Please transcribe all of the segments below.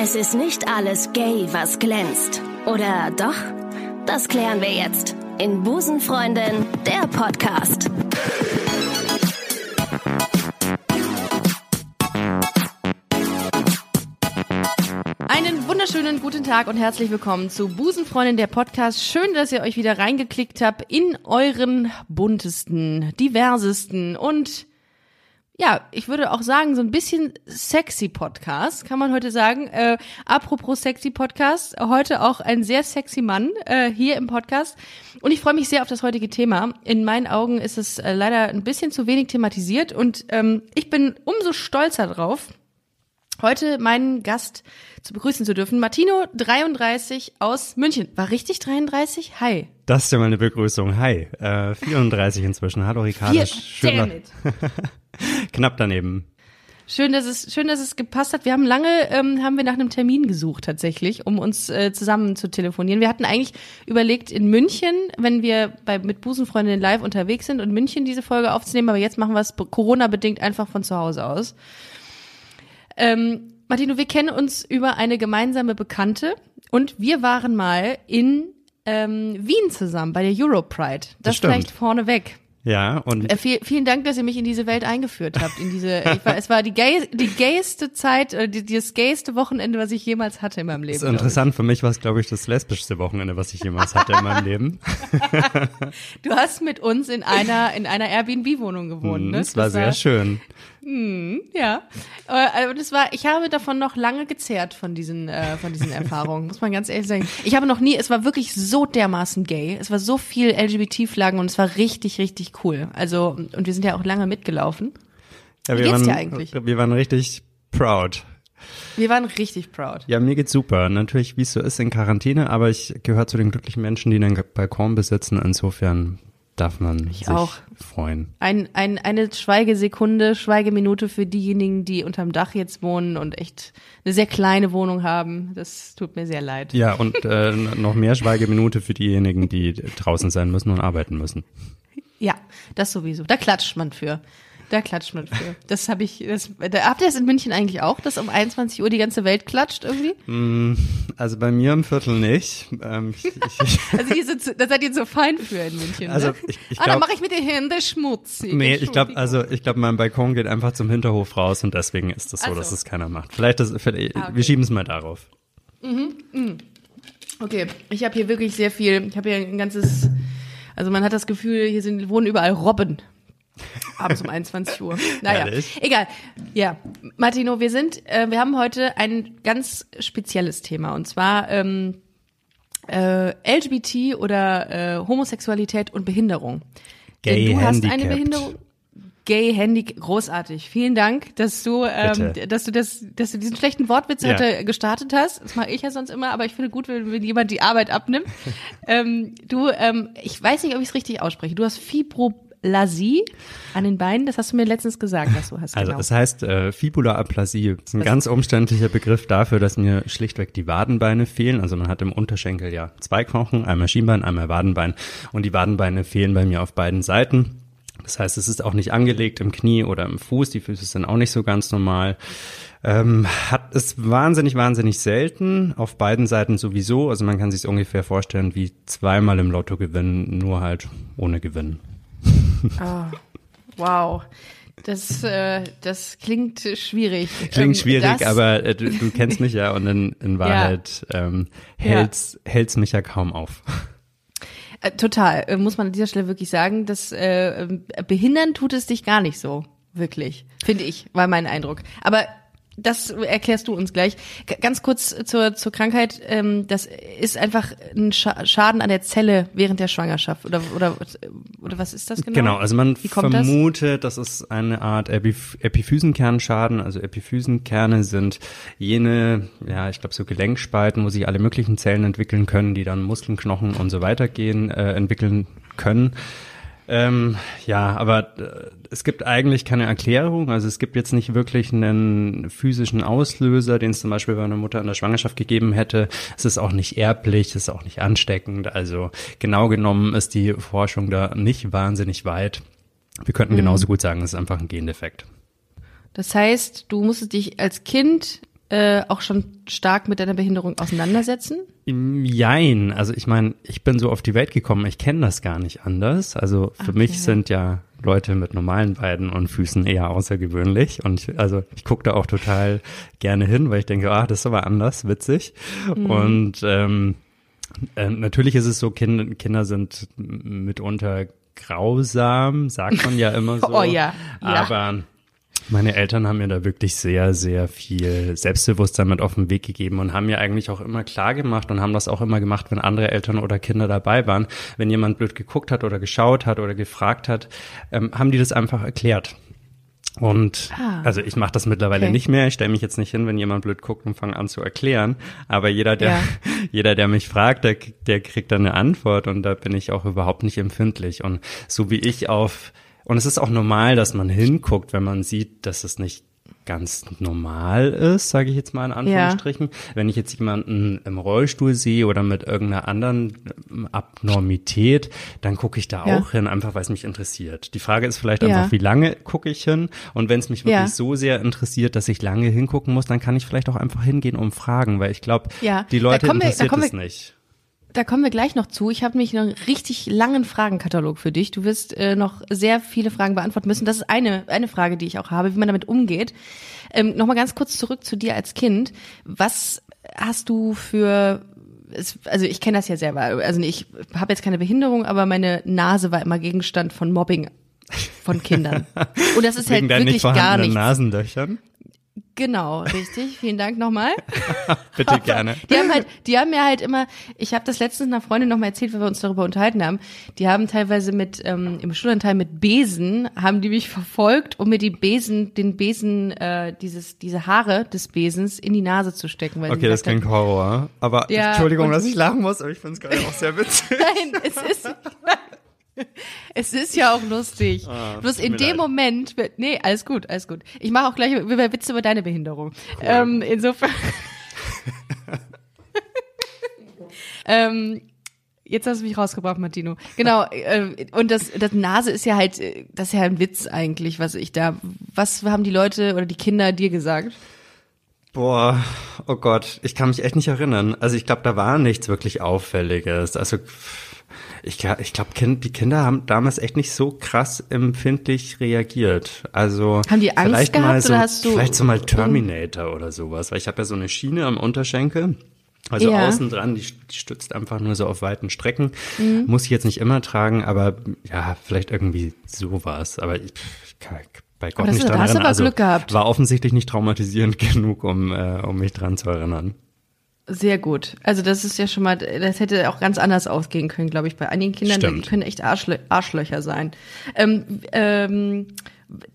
Es ist nicht alles gay, was glänzt. Oder doch? Das klären wir jetzt in Busenfreundin, der Podcast. Einen wunderschönen guten Tag und herzlich willkommen zu Busenfreundin der Podcast. Schön, dass ihr euch wieder reingeklickt habt in euren buntesten, diversesten und ja, ich würde auch sagen, so ein bisschen sexy Podcast, kann man heute sagen. Äh, apropos sexy Podcast, heute auch ein sehr sexy Mann äh, hier im Podcast. Und ich freue mich sehr auf das heutige Thema. In meinen Augen ist es äh, leider ein bisschen zu wenig thematisiert und ähm, ich bin umso stolzer drauf, heute meinen Gast zu begrüßen zu dürfen. Martino, 33 aus München. War richtig 33? Hi. Das ist ja mal eine Begrüßung. Hi. Äh, 34 inzwischen. Hallo Ricardo. Vier, damn it. Knapp daneben. Schön, dass es schön, dass es gepasst hat. Wir haben lange ähm, haben wir nach einem Termin gesucht tatsächlich, um uns äh, zusammen zu telefonieren. Wir hatten eigentlich überlegt in München, wenn wir bei mit Busenfreundinnen live unterwegs sind und München diese Folge aufzunehmen, aber jetzt machen wir es Corona bedingt einfach von zu Hause aus. Ähm, Martino, wir kennen uns über eine gemeinsame Bekannte und wir waren mal in ähm, Wien zusammen bei der Europride. Das, Das stimmt. vielleicht vorneweg. Ja, und Äh, viel, vielen Dank, dass ihr mich in diese Welt eingeführt habt. In diese, ich war, es war die, gay, die gayste Zeit, äh, die, das gayste Wochenende, was ich jemals hatte in meinem Leben. ist interessant. Für mich war es, glaube ich, das lesbischste Wochenende, was ich jemals hatte in meinem Leben. ich. Du hast mit uns in einer in einer Airbnb-Wohnung gewohnt. Mhm, ne? War Das sehr schön. Ja, Äh, aber das war, ich habe davon noch lange gezehrt von diesen äh, von diesen Erfahrungen, muss man ganz ehrlich sagen. Ich habe noch nie, es war wirklich so dermaßen gay, es war so viel LGBT-Flaggen und es war richtig richtig cool. Also und wir sind ja auch lange mitgelaufen. Ja, Wie wir geht's waren, dir eigentlich? Wir waren richtig proud. Wir waren richtig proud. Ja, mir geht's super. Natürlich, wie es so ist in Quarantäne, aber ich gehöre zu den glücklichen Menschen, die einen Balkon besitzen. Insofern darf man sich auch. freuen. Ein, ein, eine Schweigesekunde, Schweigeminute für diejenigen, die unterm Dach jetzt wohnen und echt eine sehr kleine Wohnung haben. Das tut mir sehr leid. Ja, und äh, noch mehr Schweigeminute für diejenigen, die draußen sein müssen und arbeiten müssen. Ja, das sowieso. Da klatscht man für. Da klatscht man für. Das habe ich. Das, da, habt ihr das in München eigentlich auch, dass um 21 Uhr die ganze Welt klatscht irgendwie? Also bei mir im Viertel nicht. Ähm, ich, ich, Also ihr so- da seid ihr so fein für in München. Also ne? ich- ich ah, dann glaub- mache ich mit den Händen schmutzig. Nee, ich glaube, also ich glaube, mein Balkon geht einfach zum Hinterhof raus und deswegen ist es so, Ach so. dass es keiner macht. Vielleicht, das, vielleicht Ah, okay. wir schieben es mal darauf. Okay, ich habe hier wirklich sehr viel. Ich habe hier ein ganzes. Also man hat das Gefühl, hier sind wohnen überall Robben. Abends um 21 Uhr. Naja, Herrlich. egal. Ja, Martino, wir sind, äh, wir haben heute ein ganz spezielles Thema und zwar ähm, äh, LGBT oder äh, Homosexualität und Behinderung. Gay Denn du hast eine. Behinderung. Gay Handy, großartig. Vielen Dank, dass du, ähm, Bitte. dass du das, dass du diesen schlechten Wortwitz Ja. heute gestartet hast. Das mache ich ja sonst immer, aber ich finde gut, wenn, wenn jemand die Arbeit abnimmt. ähm, du, ähm, ich weiß nicht, ob ich es richtig ausspreche. Du hast Fibrolasie an den Beinen. Das hast du mir letztens gesagt, dass du hast. Also genau. es heißt äh, Fibulaaplasie. Das ist ein ganz umständlicher Begriff dafür, dass mir schlichtweg die Wadenbeine fehlen. Also man hat im Unterschenkel ja zwei Knochen, einmal Schienbein, einmal Wadenbein. Und die Wadenbeine fehlen bei mir auf beiden Seiten. Das heißt, es ist auch nicht angelegt im Knie oder im Fuß. Die Füße sind auch nicht so ganz normal. Ähm, hat es wahnsinnig, wahnsinnig selten. Auf beiden Seiten sowieso. Also man kann sich ungefähr vorstellen wie zweimal im Lotto gewinnen, nur halt ohne Gewinn. Wow. Das, äh, das klingt schwierig. Klingt Ähm, schwierig, das, aber äh, du, du kennst mich ja und in, in Wahrheit ähm, hält's, hält's mich ja kaum auf. Äh, total, äh, muss man an dieser Stelle wirklich sagen, dass äh, ähm, behindern tut es dich gar nicht so, wirklich, finde ich, war mein Eindruck. Aber das erklärst du uns gleich. Ganz kurz zur, zur Krankheit. Ähm, das ist einfach ein Scha Schaden an der Zelle während der Schwangerschaft. Oder, oder, oder was ist das genau? Genau, also man kommt das? vermutet, das? ist eine Art Epiph Epiphysenkernschaden. Also Epiphysenkerne sind jene, ja, ich glaube so Gelenkspalten, wo sich alle möglichen Zellen entwickeln können, die dann Muskeln, Knochen und so weiter gehen, äh, entwickeln können. Ähm, ja, aber äh, es gibt eigentlich keine Erklärung. Also es gibt jetzt nicht wirklich einen physischen Auslöser, den es zum Beispiel bei einer Mutter in der Schwangerschaft gegeben hätte. Es ist auch nicht erblich, es ist auch nicht ansteckend. Also genau genommen ist die Forschung da nicht wahnsinnig weit. Wir könnten genauso gut sagen, es ist einfach ein Gendefekt. Das heißt, du musstest dich als Kind äh, auch schon stark mit deiner Behinderung auseinandersetzen? Jein. Also ich meine, ich bin so auf die Welt gekommen, ich kenne das gar nicht anders. Also für Okay. mich sind ja Leute mit normalen Beinen und Füßen eher außergewöhnlich. Und ich, also ich gucke da auch total gerne hin, weil ich denke, ah, das ist aber anders, witzig. Und ähm, äh, natürlich ist es so, kind, Kinder sind mitunter grausam, sagt man ja immer so. Oh ja, ja. Aber meine Eltern haben mir da wirklich sehr, sehr viel Selbstbewusstsein mit auf den Weg gegeben und haben mir eigentlich auch immer klar gemacht und haben das auch immer gemacht, wenn andere Eltern oder Kinder dabei waren. Wenn jemand blöd geguckt hat oder geschaut hat oder gefragt hat, ähm, haben die das einfach erklärt. Und Ah. also ich mache das mittlerweile Okay. nicht mehr. Ich stelle mich jetzt nicht hin, wenn jemand blöd guckt und fange an zu erklären. Aber jeder, der, Ja. jeder, der mich fragt, der, der kriegt dann eine Antwort und da bin ich auch überhaupt nicht empfindlich. Und so wie ich auf, und es ist auch normal, dass man hinguckt, wenn man sieht, dass es nicht ganz normal ist, sage ich jetzt mal in Anführungsstrichen. Wenn ich jetzt jemanden im Rollstuhl sehe oder mit irgendeiner anderen ähm, Abnormität, dann gucke ich da Ja. auch hin, einfach weil es mich interessiert. Die Frage ist vielleicht Ja. einfach, wie lange gucke ich hin? Und wenn es mich wirklich Ja. so sehr interessiert, dass ich lange hingucken muss, dann kann ich vielleicht auch einfach hingehen und fragen, weil ich glaube, Ja, die Leute wir- interessiert kommen es wir- nicht. Da kommen wir gleich noch zu. Ich habe nämlich noch einen richtig langen Fragenkatalog für dich. Du wirst äh, noch sehr viele Fragen beantworten müssen. Das ist eine, eine Frage, die ich auch habe, wie man damit umgeht. Ähm, Nochmal ganz kurz zurück zu dir als Kind. Was hast du für also ich kenne das ja selber. Also ich habe jetzt keine Behinderung, aber meine Nase war immer Gegenstand von Mobbing von Kindern. Und das ist Wegen halt wirklich gar nichts. Nasenlöchern. Genau, richtig. Vielen Dank nochmal. Bitte gerne. Die haben halt, die haben mir halt immer, ich habe das letztens einer Freundin noch mal erzählt, weil wir uns darüber unterhalten haben. Die haben teilweise mit ähm, im Schulanteil mit Besen haben die mich verfolgt, um mir die Besen, den Besen, äh, dieses, diese Haare des Besens in die Nase zu stecken. Weil Okay, das klingt Horror. Aber Ja, Entschuldigung, dass ich lachen muss, aber ich finde es gerade auch sehr witzig. Nein, es ist. Es ist ja auch lustig. Ah, Bloß in dem leid. Moment, nee, alles gut, alles gut. Ich mache auch gleich Witze über deine Behinderung. Ähm, insofern. ähm, jetzt hast du mich rausgebracht, Martino. Genau. Äh, und das, das Nase ist ja halt, äh, das ist ja ein Witz eigentlich, was ich da. Was haben die Leute oder die Kinder dir gesagt? Boah, oh Gott, ich kann mich echt nicht erinnern. Also ich glaube, da war nichts wirklich Auffälliges. Also ich, ich glaube, kind, die Kinder haben damals echt nicht so krass empfindlich reagiert. Also Haben die Angst vielleicht mal gehabt so, oder hast du- vielleicht so mal Terminator oder sowas, weil ich habe ja so eine Schiene am Unterschenkel. Also Ja. außen dran, die, stützt einfach nur so auf weiten Strecken. Mhm. Muss ich jetzt nicht immer tragen, aber ja, vielleicht irgendwie sowas. Aber ich, ich kann bei Gott das nicht dran erinnern. Also Glück gehabt. war offensichtlich nicht traumatisierend genug, um, äh, um mich dran zu erinnern. Sehr gut. Also das ist ja schon mal, das hätte auch ganz anders ausgehen können, glaube ich, bei einigen Kindern. Stimmt. Die können echt Arschlö Arschlöcher sein. Ähm, ähm,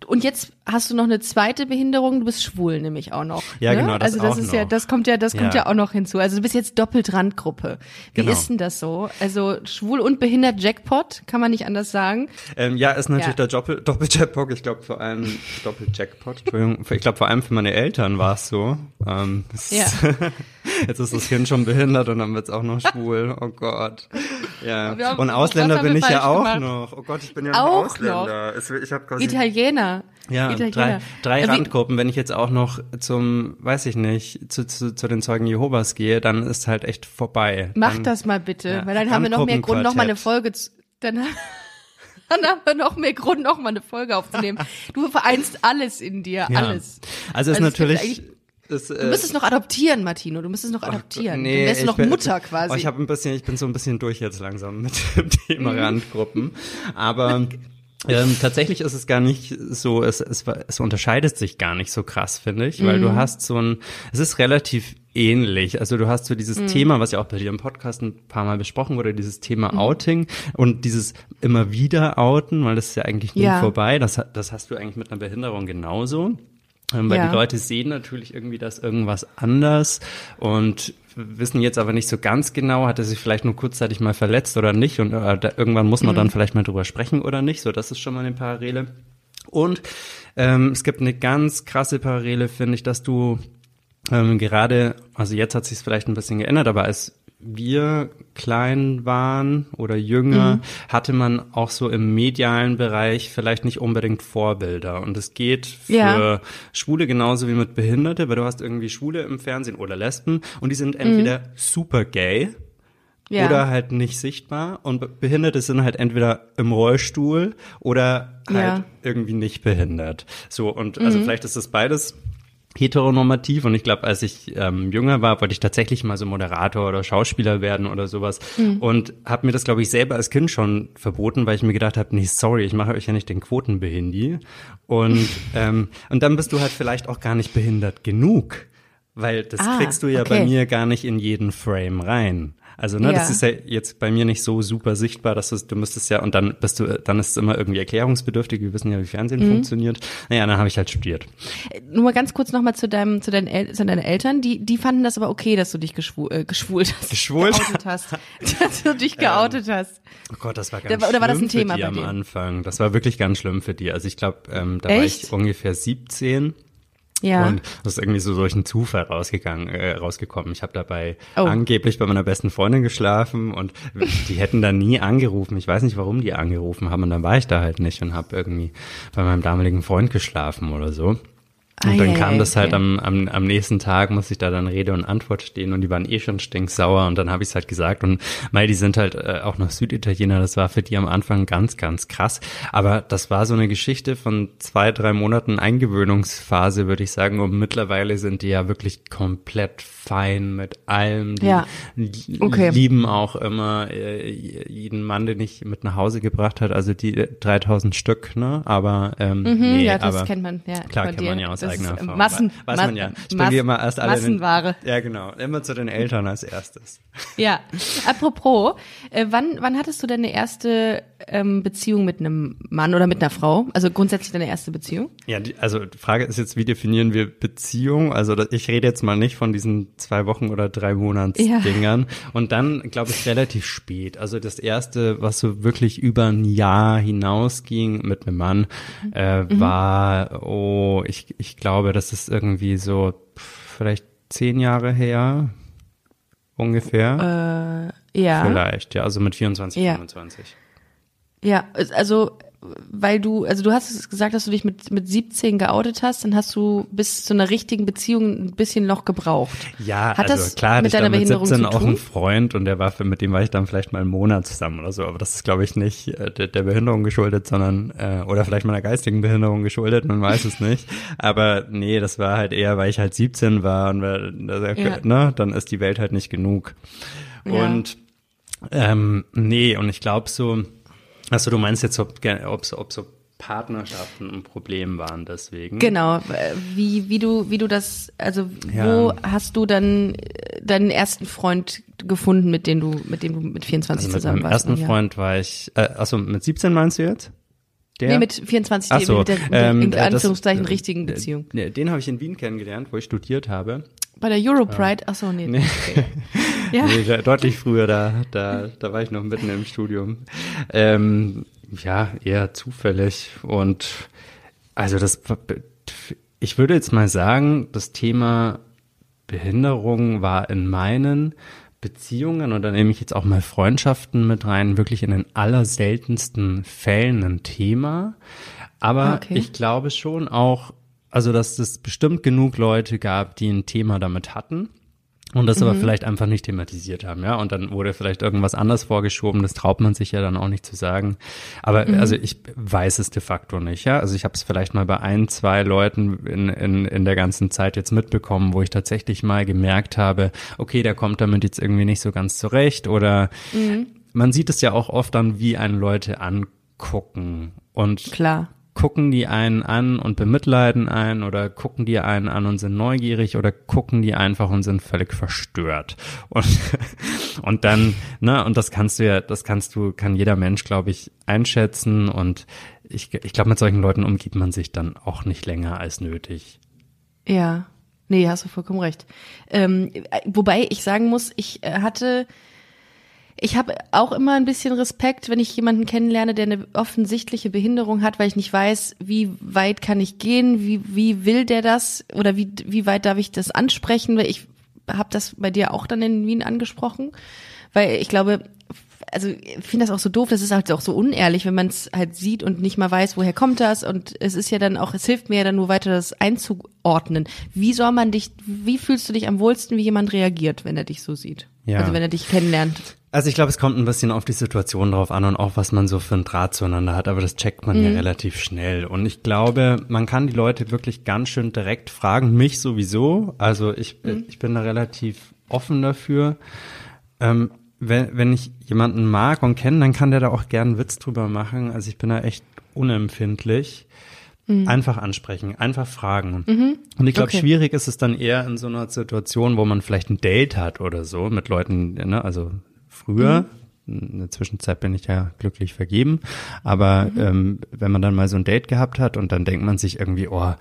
und jetzt hast du noch eine zweite Behinderung. Du bist schwul, nämlich auch noch. Ja, ne? genau, das Also das auch ist ja, noch. das kommt ja, das kommt Ja. ja auch noch hinzu. Also du bist jetzt doppelt Randgruppe. Wie Genau. ist denn das so? Also schwul und behindert Jackpot, kann man nicht anders sagen. Ähm, ja, ist natürlich Ja. der Doppel Doppeljackpot. Ich glaube vor allem Doppeljackpot. Entschuldigung. Ich glaube vor allem für meine Eltern war es so. Ähm, Ja. Jetzt ist das Kind schon behindert und dann wird's auch noch schwul. Oh Gott. Ja. Haben- Und Ausländer bin ich ja auch gemacht? noch. Oh Gott, ich bin ja Auch ein Ausländer. Es, ich habe quasi Italiener. ja, Italiener. drei, drei wie- Randgruppen. Wenn ich jetzt auch noch zum, weiß ich nicht, zu, zu, zu den Zeugen Jehovas gehe, dann ist halt echt vorbei. Mach dann, das mal bitte, ja, weil dann haben wir noch mehr Grund, noch mal eine. Folge zu, dann, dann haben wir noch mehr Grund, noch mal eine Folge aufzunehmen. Du vereinst alles in dir, Ja. alles. Also ist Also natürlich. Ist, Du müsstest noch adoptieren, Martino. Du müsstest noch adoptieren. du wärst noch bin- Mutter quasi. Oh, ich habe ein bisschen, ich bin so ein bisschen durch jetzt langsam mit dem Thema Mhm. Randgruppen. Aber ähm, tatsächlich ist es gar nicht so, es, es, es unterscheidet sich gar nicht so krass, finde ich, weil Mhm. du hast so ein, es ist relativ ähnlich. Also du hast so dieses Mhm. Thema, was ja auch bei dir im Podcast ein paar Mal besprochen wurde, dieses Thema Mhm. Outing und dieses immer wieder outen, weil das ist ja eigentlich nie Ja. vorbei. Das, das hast du eigentlich mit einer Behinderung genauso. Ähm, weil Ja. die Leute sehen natürlich irgendwie das irgendwas anders und wissen jetzt aber nicht so ganz genau, hat er sich vielleicht nur kurzzeitig mal verletzt oder nicht und äh, da, irgendwann muss man dann vielleicht mal drüber sprechen oder nicht. So, das ist schon mal eine Parallele. Und ähm, es gibt eine ganz krasse Parallele, finde ich, dass du ähm, gerade, also jetzt hat sich vielleicht ein bisschen geändert, aber als wir klein waren oder jünger, mhm. hatte man auch so im medialen Bereich vielleicht nicht unbedingt Vorbilder. Und es geht für ja. Schwule genauso wie mit Behinderte, weil du hast irgendwie Schwule im Fernsehen oder Lesben und die sind entweder mhm. super gay ja. oder halt nicht sichtbar und Behinderte sind halt entweder im Rollstuhl oder halt ja. irgendwie nicht behindert. So und also mhm. vielleicht ist das beides heteronormativ und ich glaube, als ich ähm, jünger war, wollte ich tatsächlich mal so Moderator oder Schauspieler werden oder sowas mhm. und habe mir das, glaube ich, selber als Kind schon verboten, weil ich mir gedacht habe, nee, sorry, ich mache euch ja nicht den Quotenbehindi und ähm, und dann bist du halt vielleicht auch gar nicht behindert genug, weil das ah, kriegst du ja okay. bei mir gar nicht in jeden Frame rein. Also, ne, ja. das ist ja jetzt bei mir nicht so super sichtbar, dass du, du müsstest ja, und dann bist du, dann ist es immer irgendwie erklärungsbedürftig, wir wissen ja, wie Fernsehen mhm. funktioniert. Naja, dann habe ich halt studiert. Nur mal ganz kurz nochmal zu deinem, zu deinen, El zu deinen Eltern, die, die fanden das aber okay, dass du dich geschwul, äh, geschwult hast. Geschwult? Geoutet hast. dass du dich geoutet ähm, hast. Oh Gott, das war ganz da, oder war das ein Thema für die am Anfang. Das war wirklich ganz schlimm für die. Also ich glaube, ähm, da Echt? war ich ungefähr 17 ja. Und das ist irgendwie so durch einen Zufall rausgegangen, äh, rausgekommen. Ich habe dabei oh. angeblich bei meiner besten Freundin geschlafen und die hätten da nie angerufen. Ich weiß nicht, warum die angerufen haben und dann war ich da halt nicht und habe irgendwie bei meinem damaligen Freund geschlafen oder so. Und dann kam das halt am, am, am nächsten Tag, muss ich da dann Rede und Antwort stehen und die waren eh schon stinksauer und dann habe ich es halt gesagt und weil die sind halt äh, auch noch Süditaliener, das war für die am Anfang ganz, ganz krass. Aber das war so eine Geschichte von zwei, drei Monaten Eingewöhnungsphase, würde ich sagen und mittlerweile sind die ja wirklich komplett fein mit allem. Die ja. okay. lieben auch immer äh, jeden Mann, den ich mit nach Hause gebracht hat, also die 3000 Stück, ne? Aber ähm, mhm, nee, ja, das aber, kennt man, ja. Klar kennt man ja aus eigener Erfahrung. Massen, weiß man ja. Ich bringe immer erst alle Massenware. Den, ja, genau. Immer zu den Eltern als erstes. Ja. Apropos, äh, wann, wann hattest du deine erste ähm, Beziehung mit einem Mann oder mit einer Frau? Also grundsätzlich deine erste Beziehung? Ja, die, also die Frage ist jetzt, wie definieren wir Beziehung? Also ich rede jetzt mal nicht von diesen zwei Wochen oder drei Monats ja. Dingern. Und dann, glaube ich, relativ spät. Also das erste, was so wirklich über ein Jahr hinausging mit einem Mann, äh, mhm. war, oh, ich, ich glaube, das ist irgendwie so vielleicht zehn Jahre her, ungefähr. Äh, ja. Vielleicht, ja, also mit 24, ja. 25. Ja, also weil du, also du hast gesagt, dass du dich mit, mit 17 geoutet hast, dann hast du bis zu einer richtigen Beziehung ein bisschen noch gebraucht. Ja, Hat also klar hatte ich dann mit 17 auch einen Freund und der war für, mit dem war ich dann vielleicht mal einen Monat zusammen oder so, aber das ist glaube ich nicht äh, der, der Behinderung geschuldet, sondern äh, oder vielleicht meiner geistigen Behinderung geschuldet, man weiß es nicht. Aber nee, das war halt eher, weil ich halt 17 war und weil, ja. ne, dann ist die Welt halt nicht genug. Ja. Und ähm, nee, und ich glaube so, Achso, du meinst jetzt, ob, ob, ob so Partnerschaften ein Problem waren deswegen. Genau, wie, wie du, wie du das, also ja. wo hast du dann deinen ersten Freund gefunden, mit dem du, mit dem du mit 24 also zusammen mit warst? Mit meinem ersten Freund war ich, äh, also mit 17 meinst du jetzt? Der? Nee, mit 24, Ach so, mit der, mit der ähm, in Anführungszeichen das, richtigen Beziehung. Den habe ich in Wien kennengelernt, wo ich studiert habe. Bei der Europride? Ach so, nee. nee. Okay. ja. nee deutlich früher, da, da, da war ich noch mitten im Studium. Ähm, ja, eher zufällig. Und also das, ich würde jetzt mal sagen, das Thema Behinderung war in meinen Beziehungen und da nehme ich jetzt auch mal Freundschaften mit rein, wirklich in den allerseltensten Fällen ein Thema. Aber okay. ich glaube schon auch, also dass es bestimmt genug Leute gab, die ein Thema damit hatten und das mhm. aber vielleicht einfach nicht thematisiert haben, ja. Und dann wurde vielleicht irgendwas anders vorgeschoben. Das traut man sich ja dann auch nicht zu sagen. Aber mhm. also ich weiß es de facto nicht, ja. Also ich habe es vielleicht mal bei ein, zwei Leuten in, in, in der ganzen Zeit jetzt mitbekommen, wo ich tatsächlich mal gemerkt habe, okay, der kommt damit jetzt irgendwie nicht so ganz zurecht. Oder mhm. man sieht es ja auch oft dann, wie einen Leute angucken. Und klar gucken die einen an und bemitleiden einen oder gucken die einen an und sind neugierig oder gucken die einfach und sind völlig verstört. Und, und dann, ne, und das kannst du ja, das kannst du, kann jeder Mensch, glaube ich, einschätzen und ich, ich glaube, mit solchen Leuten umgibt man sich dann auch nicht länger als nötig. Ja. Nee, hast du vollkommen recht. Ähm, wobei ich sagen muss, ich äh, hatte ich habe auch immer ein bisschen Respekt, wenn ich jemanden kennenlerne, der eine offensichtliche Behinderung hat, weil ich nicht weiß, wie weit kann ich gehen, wie, wie will der das oder wie, wie weit darf ich das ansprechen, weil ich habe das bei dir auch dann in Wien angesprochen, weil ich glaube, also ich finde das auch so doof, das ist halt auch so unehrlich, wenn man es halt sieht und nicht mal weiß, woher kommt das und es ist ja dann auch, es hilft mir ja dann nur weiter, das einzuordnen. Wie soll man dich, wie fühlst du dich am wohlsten, wie jemand reagiert, wenn er dich so sieht? Ja. Also wenn er dich kennenlernt. Also ich glaube, es kommt ein bisschen auf die Situation drauf an und auch, was man so für ein Draht zueinander hat, aber das checkt man ja relativ schnell. Und ich glaube, man kann die Leute wirklich ganz schön direkt fragen, mich sowieso. Also ich, ich bin da relativ offen dafür. Ähm, wenn, wenn ich jemanden mag und kenne, dann kann der da auch gern einen Witz drüber machen. Also ich bin da echt unempfindlich. Einfach ansprechen, einfach fragen. Und ich glaube, Okay. schwierig ist es dann eher in so einer Situation, wo man vielleicht ein Date hat oder so mit Leuten, ne, also früher. In der Zwischenzeit bin ich ja glücklich vergeben. Aber ähm, wenn man dann mal so ein Date gehabt hat und dann denkt man sich irgendwie, oh,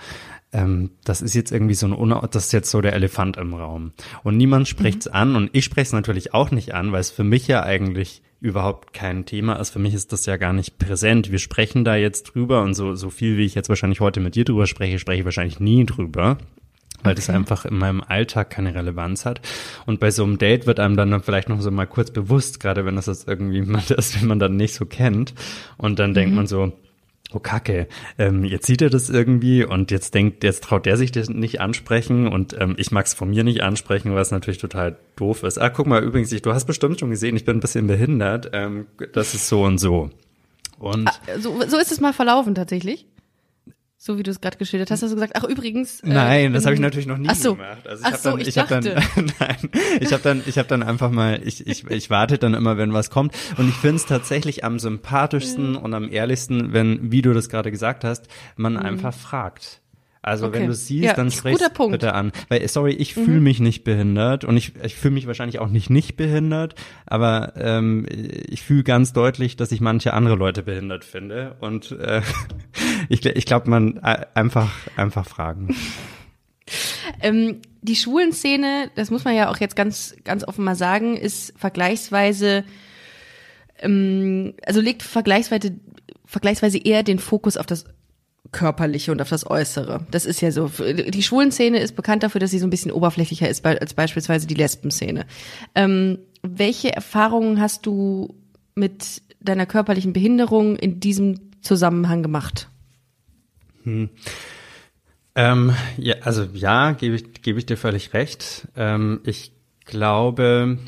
ähm, das ist jetzt irgendwie so ein, Una das ist jetzt so der Elefant im Raum. Und niemand spricht's an und ich spreche es natürlich auch nicht an, weil es für mich ja eigentlich überhaupt kein Thema ist. Für mich ist das ja gar nicht präsent. Wir sprechen da jetzt drüber und so, so viel, wie ich jetzt wahrscheinlich heute mit dir drüber spreche, spreche ich wahrscheinlich nie drüber. Weil das einfach in meinem Alltag keine Relevanz hat. Und bei so einem Date wird einem dann vielleicht noch so mal kurz bewusst, gerade wenn das jetzt irgendwie jemand ist, den man dann nicht so kennt. Und dann denkt man so, oh Kacke, ähm, jetzt sieht er das irgendwie und jetzt denkt, jetzt traut der sich das nicht ansprechen und ähm, ich mag es von mir nicht ansprechen, was natürlich total doof ist. Ah, guck mal, übrigens, ich, du hast bestimmt schon gesehen, ich bin ein bisschen behindert. Ähm, das ist so und so. Und So, so ist es mal verlaufen tatsächlich. So wie du es gerade geschildert hast, hast du gesagt, ach übrigens. äh, Nein, das habe ich natürlich noch nie Ach so. gemacht. Also Ach ich habe so, dann, ich ich, habe dann, nein, ich habe dann, ich habe dann einfach mal, ich, ich, ich warte dann immer, wenn was kommt. Und ich finde es tatsächlich am sympathischsten und am ehrlichsten, wenn, wie du das gerade gesagt hast, man einfach fragt. Also Okay. wenn du siehst, Ja, dann. Mhm. bitte an. Weil, sorry, ich fühle mich nicht behindert und ich, ich fühle mich wahrscheinlich auch nicht nicht behindert, aber ähm, ich fühle ganz deutlich, dass ich manche andere Leute behindert finde. Und äh, ich, ich glaube, man äh, einfach, einfach fragen. Ähm, die Schwulenszene, das muss man ja auch jetzt ganz, ganz offen mal sagen, ist vergleichsweise, ähm, also legt vergleichsweise, vergleichsweise eher den Fokus auf das Körperliche und auf das Äußere. Das ist ja so. Die Schwulenszene ist bekannt dafür, dass sie so ein bisschen oberflächlicher ist als beispielsweise die Lesbenszene. Ähm, welche Erfahrungen hast du mit deiner körperlichen Behinderung in diesem Zusammenhang gemacht? Ähm, ja, also ja, gebe ich, gebe ich dir völlig recht. Ähm, ich glaube,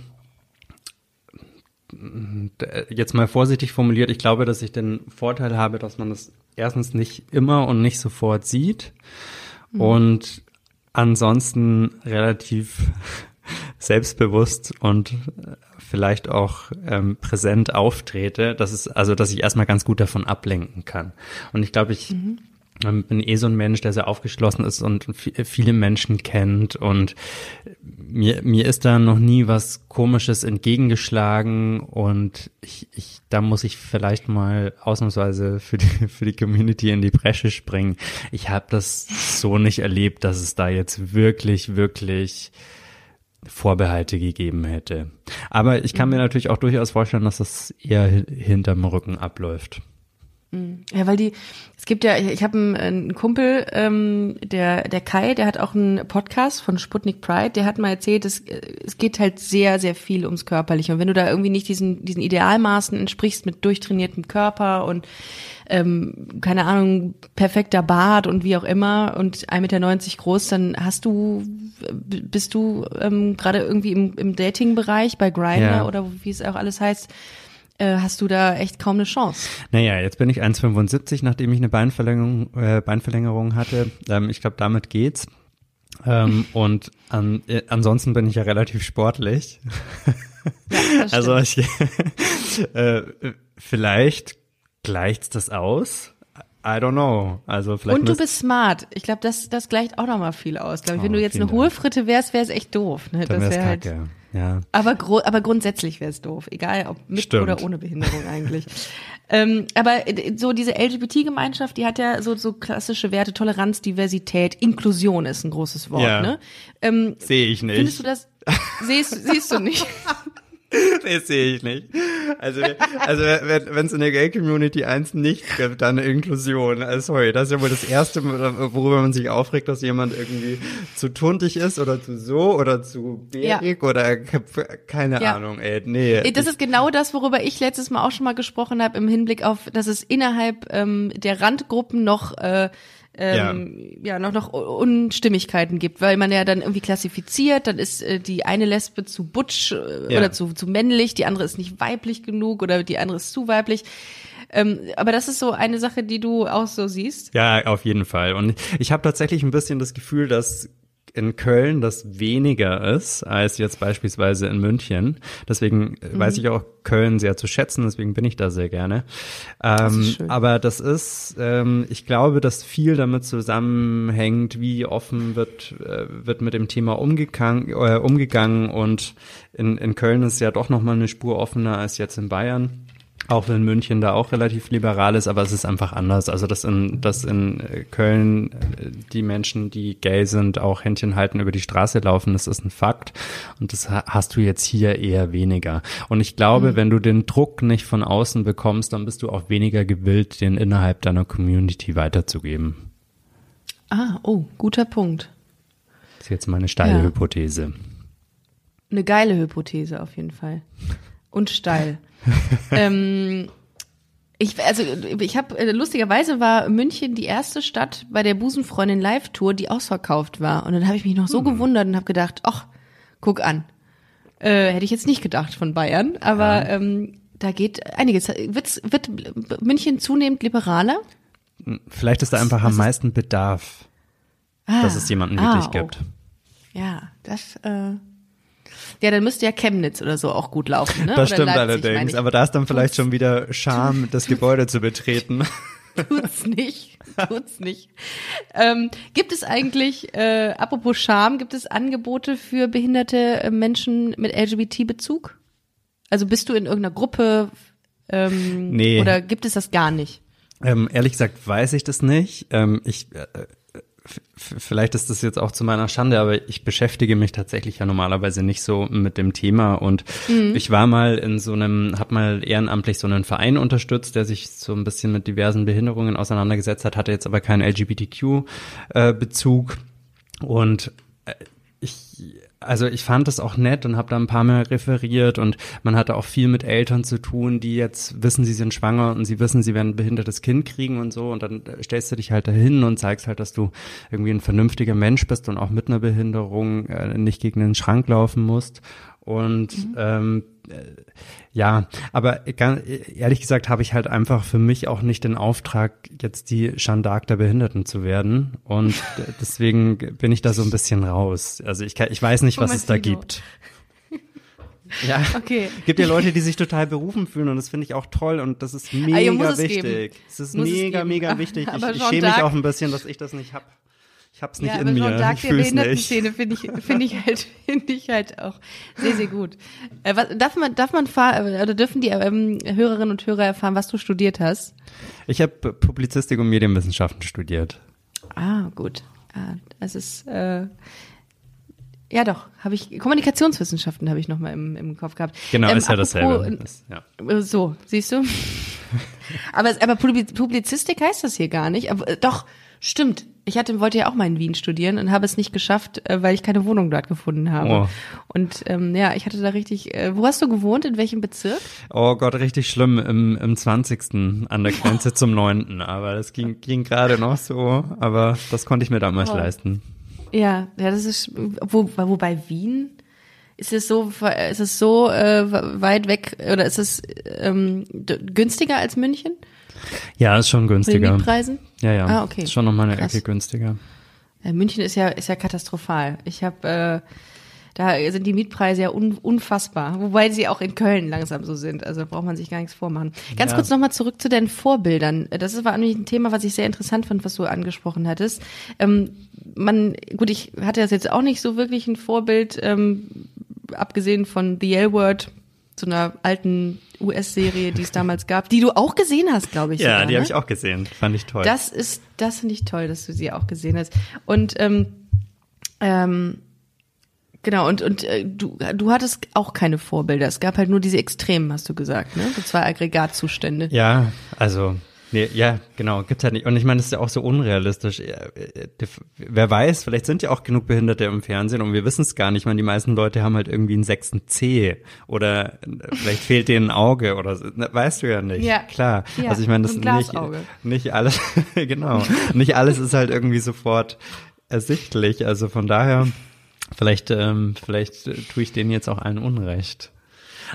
d- jetzt mal vorsichtig formuliert, ich glaube, dass ich den Vorteil habe, dass man das erstens nicht immer und nicht sofort sieht und ansonsten relativ selbstbewusst und äh, vielleicht auch ähm, präsent auftrete, dass es also, dass ich erstmal ganz gut davon ablenken kann. Und ich glaube, ich ähm, bin eh so ein Mensch, der sehr aufgeschlossen ist und vi- viele Menschen kennt und mir, mir ist da noch nie was Komisches entgegengeschlagen und ich, ich, da muss ich vielleicht mal ausnahmsweise für die, für die Community in die Bresche springen. Ich habe das so nicht erlebt, dass es da jetzt wirklich, wirklich Vorbehalte gegeben hätte. Aber ich kann mir natürlich auch durchaus vorstellen, dass das eher hi- hinterm Rücken abläuft. Ja, weil die, es gibt ja, ich habe einen, einen Kumpel, ähm, der, der Kai, der hat auch einen Podcast von Sputnik Pride, der hat mal erzählt, es, es geht halt sehr, sehr viel ums Körperliche. Und wenn du da irgendwie nicht diesen, diesen Idealmaßen entsprichst mit durchtrainiertem Körper und ähm, keine Ahnung, perfekter Bart und wie auch immer und 1,90 Meter groß, dann hast du, bist du ähm, gerade irgendwie im, im Dating-Bereich bei Grindr Ja. oder wie es auch alles heißt, äh, hast du da echt kaum eine Chance. Naja, jetzt bin ich 1,75, nachdem ich eine Beinverlängerung, äh, Beinverlängerung hatte. Ähm, ich glaube, damit geht's. Ähm, und an, äh, ansonsten bin ich ja relativ sportlich. Ja, Also ich, äh, vielleicht gleicht's das aus. I don't know. Also vielleicht Und du bist smart. Ich glaube, das, das gleicht auch nochmal viel aus. Glaub ich, wenn Oh, du jetzt eine hohe. Fritte wärst, wäre es echt doof. Ne? dann Das wär's wär halt. Ja. aber, gro aber grundsätzlich wäre es doof. Egal, ob mit Stimmt. oder ohne Behinderung eigentlich. ähm, aber äh, so diese LGBT-Gemeinschaft, die hat ja so, so klassische Werte, Toleranz, Diversität, Inklusion ist ein großes Wort. Ja. Ne? Ähm, Sehe ich nicht. findest du das, siehst, siehst du nicht? das sehe ich nicht. Also, also wenn es in der Gay-Community eins nicht gibt, dann Inklusion. Also, sorry, das ist ja wohl das Erste, worüber man sich aufregt, dass jemand irgendwie zu tuntig ist oder zu so oder zu bärig ja. oder keine ja. Ahnung, ey, nee. Das ist genau das, worüber ich letztes Mal auch schon mal gesprochen habe im Hinblick auf, dass es innerhalb ähm, der Randgruppen noch äh, ähm, ja. ja noch noch Unstimmigkeiten gibt, weil man ja dann irgendwie klassifiziert, dann ist äh, die eine Lesbe zu butsch äh, ja. oder zu zu männlich, die andere ist nicht weiblich genug oder die andere ist zu weiblich. Ähm, aber das ist so eine Sache, die du auch so siehst. Ja, auf jeden Fall. Und ich habe tatsächlich ein bisschen das Gefühl, dass in Köln das weniger ist als jetzt beispielsweise in München. Deswegen mhm. weiß ich auch Köln sehr zu schätzen, deswegen bin ich da sehr gerne. Ähm, das aber das ist, ähm, ich glaube, dass viel damit zusammenhängt, wie offen wird, äh, wird mit dem Thema umgegangen, äh, umgegangen und in, in Köln ist ja doch nochmal eine Spur offener als jetzt in Bayern. Auch wenn München da auch relativ liberal ist, aber es ist einfach anders. Also dass in, dass in Köln äh, die Menschen, die gay sind, auch Händchen halten über die Straße laufen, das ist ein Fakt. Und das hast du jetzt hier eher weniger. Und ich glaube, mhm. wenn du den Druck nicht von außen bekommst, dann bist du auch weniger gewillt, den innerhalb deiner Community weiterzugeben. Ah, oh, guter Punkt. Das ist jetzt meine steile ja. Hypothese. Eine geile Hypothese auf jeden Fall. Und steil. ähm, ich, also ich habe äh, lustigerweise war München die erste Stadt bei der Busenfreundin Live-Tour, die ausverkauft war. Und dann habe ich mich noch so hm. gewundert und habe gedacht, ach, guck an. Äh, hätte ich jetzt nicht gedacht von Bayern, aber ja. ähm, da geht einiges. Wird's, wird München zunehmend liberaler? Hm, vielleicht ist da einfach was am meisten Bedarf, ah, dass es jemanden wirklich ah, oh. gibt. Ja, das äh, ja, dann müsste ja Chemnitz oder so auch gut laufen, ne? Das oder stimmt Leipzig, allerdings, aber da ist dann vielleicht schon wieder Scham, das Gebäude zu betreten. Tut's nicht, tut's nicht. Ähm, gibt es eigentlich, äh, apropos Scham, gibt es Angebote für behinderte äh, Menschen mit LGBT-Bezug? Also bist du in irgendeiner Gruppe ähm, nee. oder gibt es das gar nicht? Ähm, ehrlich gesagt weiß ich das nicht. Ähm, ich äh, vielleicht ist das jetzt auch zu meiner Schande, aber ich beschäftige mich tatsächlich ja normalerweise nicht so mit dem Thema und mhm. ich war mal in so einem, hab mal ehrenamtlich so einen Verein unterstützt, der sich so ein bisschen mit diversen Behinderungen auseinandergesetzt hat, hatte jetzt aber keinen LGBTQ-Bezug äh, und äh, also ich fand das auch nett und habe da ein paar Mal referiert und man hatte auch viel mit Eltern zu tun, die jetzt wissen, sie sind schwanger und sie wissen, sie werden ein behindertes Kind kriegen und so und dann stellst du dich halt dahin und zeigst halt, dass du irgendwie ein vernünftiger Mensch bist und auch mit einer Behinderung äh, nicht gegen den Schrank laufen musst und mhm. ähm, äh, ja, aber ganz, ehrlich gesagt habe ich halt einfach für mich auch nicht den Auftrag, jetzt die d'Arc der Behinderten zu werden. Und deswegen bin ich da so ein bisschen raus. Also ich, kann, ich weiß nicht, was oh, es da gibt. Ja, okay. gibt ja Leute, die sich total berufen fühlen und das finde ich auch toll und das ist ah, mega ah, wichtig. Es, es ist muss mega, es mega wichtig. Ich, ich schäme mich auch ein bisschen, dass ich das nicht hab. Ich hab's nicht ja, in mir. Tag ich der Behindertenszene finde ich, finde ich halt, finde ich halt auch sehr, sehr gut. Äh, was, darf man, darf man oder dürfen die ähm, Hörerinnen und Hörer erfahren, was du studiert hast? Ich habe Publizistik und Medienwissenschaften studiert. Ah, gut. Ah, das ist, äh, ja doch, habe ich, Kommunikationswissenschaften habe ich nochmal im, im Kopf gehabt. Genau, ähm, ist ja dasselbe. Das, ja. Äh, so, siehst du? aber, aber Publizistik heißt das hier gar nicht. Aber, äh, doch, stimmt ich hatte, wollte ja auch mal in Wien studieren und habe es nicht geschafft, äh, weil ich keine Wohnung dort gefunden habe. Oh. Und ähm, ja, ich hatte da richtig. Äh, wo hast du gewohnt? In welchem Bezirk? Oh Gott, richtig schlimm im, im 20. an der Grenze zum 9. Aber das ging, ging gerade noch so, aber das konnte ich mir damals oh. leisten. Ja, ja, das ist wo, wobei Wien ist es so ist es so äh, weit weg oder ist es ähm, günstiger als München? Ja, ist schon günstiger. Mit Mietpreisen? Ja, ja. Ah, okay. Ist schon nochmal eine Krass. Ecke günstiger. Ja, München ist ja, ist ja katastrophal. Ich habe, äh, da sind die Mietpreise ja un, unfassbar. Wobei sie auch in Köln langsam so sind. Also da braucht man sich gar nichts vormachen. Ganz ja. kurz nochmal zurück zu deinen Vorbildern. Das war eigentlich ein Thema, was ich sehr interessant fand, was du angesprochen hattest. Ähm, man, gut, ich hatte das jetzt auch nicht so wirklich ein Vorbild, ähm, abgesehen von The L-Word, so einer alten US-Serie, die es damals gab, die du auch gesehen hast, glaube ich. Ja, sogar, die ne? habe ich auch gesehen. Fand ich toll. Das ist, das finde ich toll, dass du sie auch gesehen hast. Und ähm, ähm, Genau, und, und äh, du, du hattest auch keine Vorbilder. Es gab halt nur diese Extremen, hast du gesagt, ne? So zwei Aggregatzustände. Ja, also Nee, ja, genau, gibt's halt nicht. Und ich meine, das ist ja auch so unrealistisch. Wer weiß, vielleicht sind ja auch genug Behinderte im Fernsehen und wir wissen es gar nicht. Ich meine, die meisten Leute haben halt irgendwie einen sechsten C oder vielleicht fehlt denen ein Auge oder so. Weißt du ja nicht. Ja. Klar. Ja, also ich meine, das ist nicht, nicht alles, genau. Nicht alles ist halt irgendwie sofort ersichtlich. Also von daher, vielleicht, ähm, vielleicht tue ich denen jetzt auch allen Unrecht.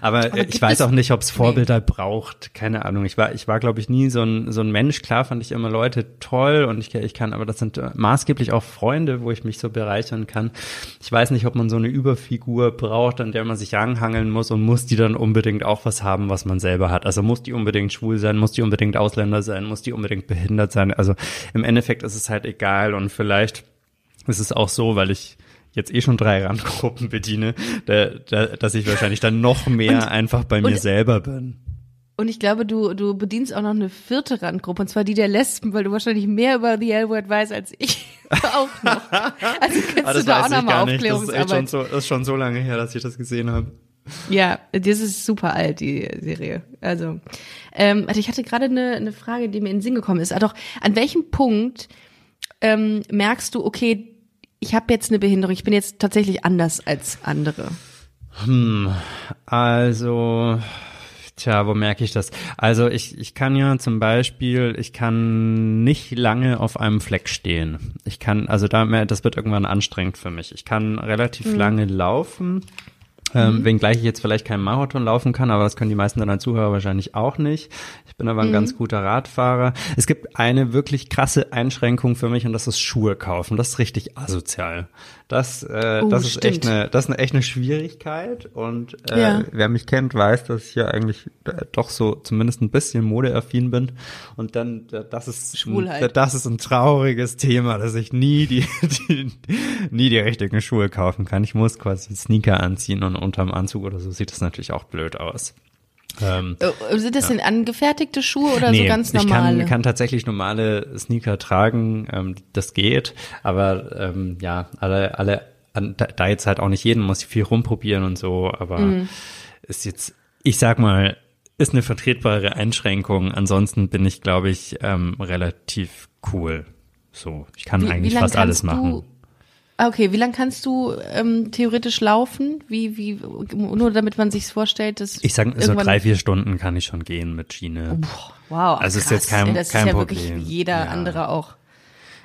Aber, Aber ich weiß auch nicht, ob es Vorbilder nee. braucht. Keine Ahnung. Ich war, ich war, glaube ich, nie so ein, so ein Mensch. Klar fand ich immer Leute toll und ich, ich kann, aber das sind maßgeblich auch Freunde, wo ich mich so bereichern kann. Ich weiß nicht, ob man so eine Überfigur braucht, an der man sich anhangeln muss und muss die dann unbedingt auch was haben, was man selber hat. Also muss die unbedingt schwul sein, muss die unbedingt Ausländer sein, muss die unbedingt behindert sein. Also im Endeffekt ist es halt egal und vielleicht ist es auch so, weil ich jetzt eh schon drei Randgruppen bediene, da, da, dass ich wahrscheinlich dann noch mehr und, einfach bei mir selber bin. Und ich glaube, du, du bedienst auch noch eine vierte Randgruppe, und zwar die der Lesben, weil du wahrscheinlich mehr über The L-Word weißt als ich auch noch. Also kannst ah, du da auch nochmal Aufklärungsarbeit. Das ist, schon so, das ist schon so lange her, dass ich das gesehen habe. Ja, das ist super alt, die Serie. Also, ähm, also ich hatte gerade eine, eine Frage, die mir in den Sinn gekommen ist. Ah, doch, an welchem Punkt ähm, merkst du, okay, ich habe jetzt eine Behinderung, ich bin jetzt tatsächlich anders als andere? Hm, also, tja, wo merke ich das? Also ich, ich kann ja zum Beispiel, ich kann nicht lange auf einem Fleck stehen. Ich kann, also da, das wird irgendwann anstrengend für mich. Ich kann relativ hm. lange laufen. Ähm, mhm. wenngleich ich jetzt vielleicht keinen Marathon laufen kann, aber das können die meisten deiner Zuhörer wahrscheinlich auch nicht. Ich bin aber ein mhm. ganz guter Radfahrer. Es gibt eine wirklich krasse Einschränkung für mich und das ist Schuhe kaufen. Das ist richtig asozial. Das, äh, oh, das ist echt eine, das ist eine echt eine Schwierigkeit. Und äh, ja. wer mich kennt, weiß, dass ich ja eigentlich äh, doch so zumindest ein bisschen modeaffin bin. Und dann, das ist, Schwulheit. das ist ein trauriges Thema, dass ich nie die, die, nie die richtigen Schuhe kaufen kann. Ich muss quasi Sneaker anziehen und unterm Anzug oder so sieht das natürlich auch blöd aus. Ähm, äh, Sind das ja. denn angefertigte Schuhe oder nee, so ganz normale? Ich kann, kann tatsächlich normale Sneaker tragen, ähm, das geht, aber ähm, ja, alle, alle, da jetzt halt auch nicht jeden, muss ich viel rumprobieren und so, aber mhm. ist jetzt, ich sag mal, ist eine vertretbare Einschränkung. Ansonsten bin ich, glaube ich, ähm, relativ cool. So, ich kann wie, eigentlich wie fast alles machen. Ah, okay, wie lang kannst du ähm, theoretisch laufen? Wie, wie, nur damit man sich's vorstellt, dass. Ich sag, so drei, vier Stunden kann ich schon gehen mit Schiene. wow. Also krass. ist jetzt kein, ja, das kein ist ja Problem. Wirklich jeder ja. andere auch.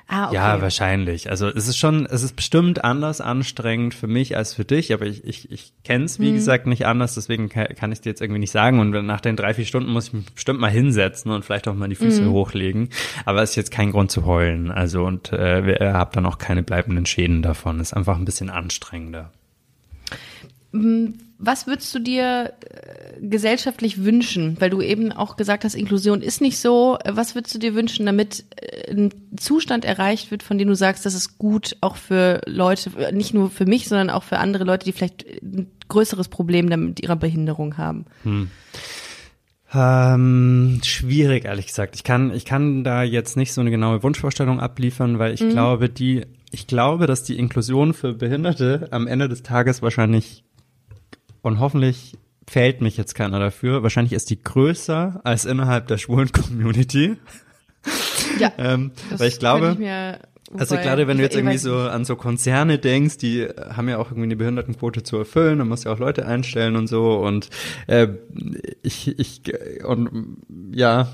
Ah, okay. Ja, wahrscheinlich. Also es ist schon, es ist bestimmt anders anstrengend für mich als für dich, aber ich, ich, ich kenne es, wie hm. gesagt, nicht anders, deswegen kann, kann ich dir jetzt irgendwie nicht sagen. Und nach den drei, vier Stunden muss ich mich bestimmt mal hinsetzen und vielleicht auch mal die Füße hm. hochlegen. Aber es ist jetzt kein Grund zu heulen. Also und äh, ihr habt dann auch keine bleibenden Schäden davon. Es ist einfach ein bisschen anstrengender. Hm, was würdest du dir äh, gesellschaftlich wünschen? Weil du eben auch gesagt hast, Inklusion ist nicht so. Was würdest du dir wünschen, damit äh, ein Zustand erreicht wird, von dem du sagst, das ist gut auch für Leute, nicht nur für mich, sondern auch für andere Leute, die vielleicht ein größeres Problem damit mit ihrer Behinderung haben? Hm. Ähm, schwierig, ehrlich gesagt. Ich kann, ich kann da jetzt nicht so eine genaue Wunschvorstellung abliefern, weil ich mhm. glaube, die, ich glaube, dass die Inklusion für Behinderte am Ende des Tages wahrscheinlich und hoffentlich fällt mich jetzt keiner dafür. Wahrscheinlich ist die größer als innerhalb der schwulen Community. Ja. ähm, weil ich glaube, ich mir, also gerade wenn du jetzt irgendwie so an so Konzerne denkst, die haben ja auch irgendwie eine Behindertenquote zu erfüllen, dann musst du ja auch Leute einstellen und so und äh, ich, ich und ja,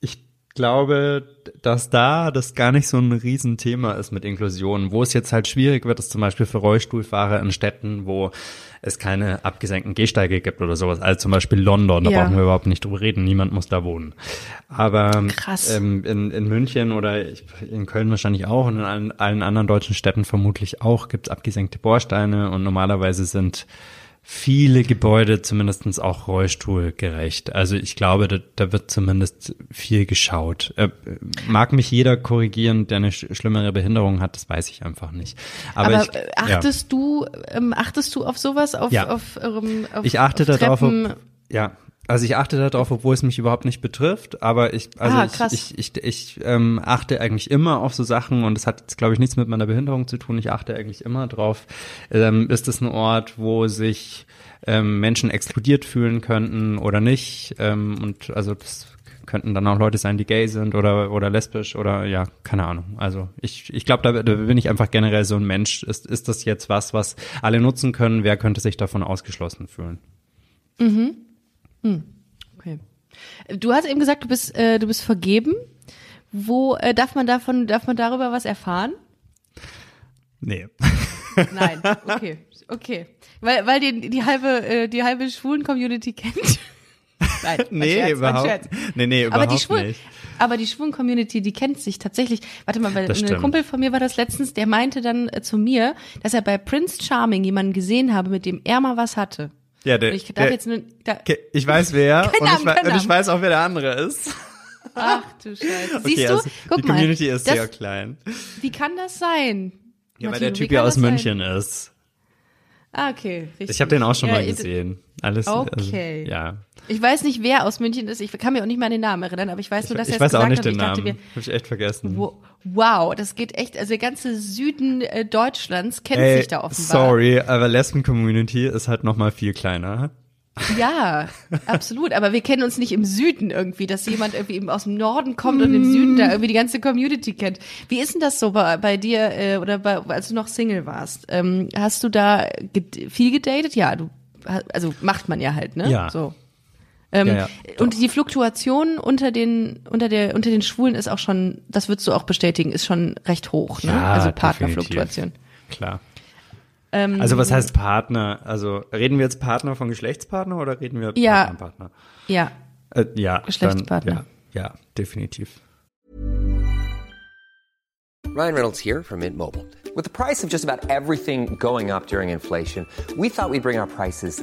ich glaube, dass da das gar nicht so ein Riesenthema ist mit Inklusion. Wo es jetzt halt schwierig wird, ist zum Beispiel für Rollstuhlfahrer in Städten, wo es keine abgesenkten Gehsteige gibt oder sowas. Also zum Beispiel London, da ja. brauchen wir überhaupt nicht drüber reden, niemand muss da wohnen. Aber ähm, in, in München oder in Köln wahrscheinlich auch und in allen, allen anderen deutschen Städten vermutlich auch gibt es abgesenkte Bohrsteine und normalerweise sind viele Gebäude zumindestens auch rollstuhlgerecht. Also ich glaube, da, da wird zumindest viel geschaut. Äh, mag mich jeder korrigieren, der eine sch schlimmere Behinderung hat, das weiß ich einfach nicht. Aber, Aber ich, achtest ja. du, ähm, achtest du auf sowas? Auf, ja. auf, ähm, auf ich achte auf darauf, ob, ja, Also ich achte darauf, obwohl es mich überhaupt nicht betrifft, aber ich, also Ah, ich, krass. ich, ich, ich ähm, achte eigentlich immer auf so Sachen und es hat jetzt, glaube ich, nichts mit meiner Behinderung zu tun. Ich achte eigentlich immer drauf, ähm, ist es ein Ort, wo sich ähm, Menschen exkludiert fühlen könnten oder nicht. Ähm, und also das könnten dann auch Leute sein, die gay sind oder oder lesbisch oder ja, keine Ahnung. Also ich, ich glaube, da, da bin ich einfach generell so ein Mensch. Ist, ist das jetzt was, was alle nutzen können? Wer könnte sich davon ausgeschlossen fühlen? Okay. Du hast eben gesagt, du bist, äh, du bist vergeben. Wo äh, darf man davon, darf man darüber was erfahren? Nee. Nein, okay, okay, weil weil die die halbe äh, die halbe schwulen Community kennt. Nein, Nee, Scherz, überhaupt. Nee, nee, aber überhaupt die schwulen, nicht. aber die schwulen Community, die kennt sich tatsächlich. Warte mal, weil ein. Kumpel von mir war das letztens, der meinte dann äh, zu mir, dass er bei Prince Charming jemanden gesehen habe, mit dem er mal was hatte. Ja, der, Und ich darf der, jetzt nur, da, Okay, ich weiß wer und, ich, und ich weiß auch, wer der andere ist. ach du Scheiße. Okay, Siehst du? also Guck die mal, Community ist das, sehr klein. wie kann das sein? Ja, weil Martino, der Typ ja aus das sein? München ist. Ah, okay, richtig. Ich habe den auch schon Ja, mal ich- gesehen. Alles. Okay. Also, ja. Ich weiß nicht, wer aus München ist. Ich kann mir auch nicht mal an den Namen erinnern, aber ich weiß Ich, nur, dass ich er es weiß auch gesagt nicht hat. den ich Namen. Habe ich echt vergessen. wo- wow, das geht echt, also der ganze Süden äh, Deutschlands kennt Ey, sich da offenbar. sorry, aber Lesben-Community ist halt noch mal viel kleiner. Ja, absolut. Aber wir kennen uns nicht im Süden irgendwie, dass jemand irgendwie eben aus dem Norden kommt und im Süden da irgendwie die ganze Community kennt. Wie ist denn das so bei, bei dir äh, oder bei, als du noch Single warst? Ähm, hast du da ged viel gedatet? Ja, du, also macht man ja halt, ne? Ja. So. Ähm, Ja, ja, und die Fluktuation unter den unter der unter den Schwulen ist auch schon, das würdest du auch bestätigen, ist schon recht hoch, ne? Ja, also Partnerfluktuation. Klar. Ähm, Also was heißt Partner? Also reden wir jetzt Partner von Geschlechtspartner oder reden wir Ja. Partner? Ja, Äh, ja, Geschlechtspartner. Dann, ja, ja, definitiv. Ryan Reynolds here from Mint Mobile. With the price of just about everything going up during inflation, we thought we'd bring our prices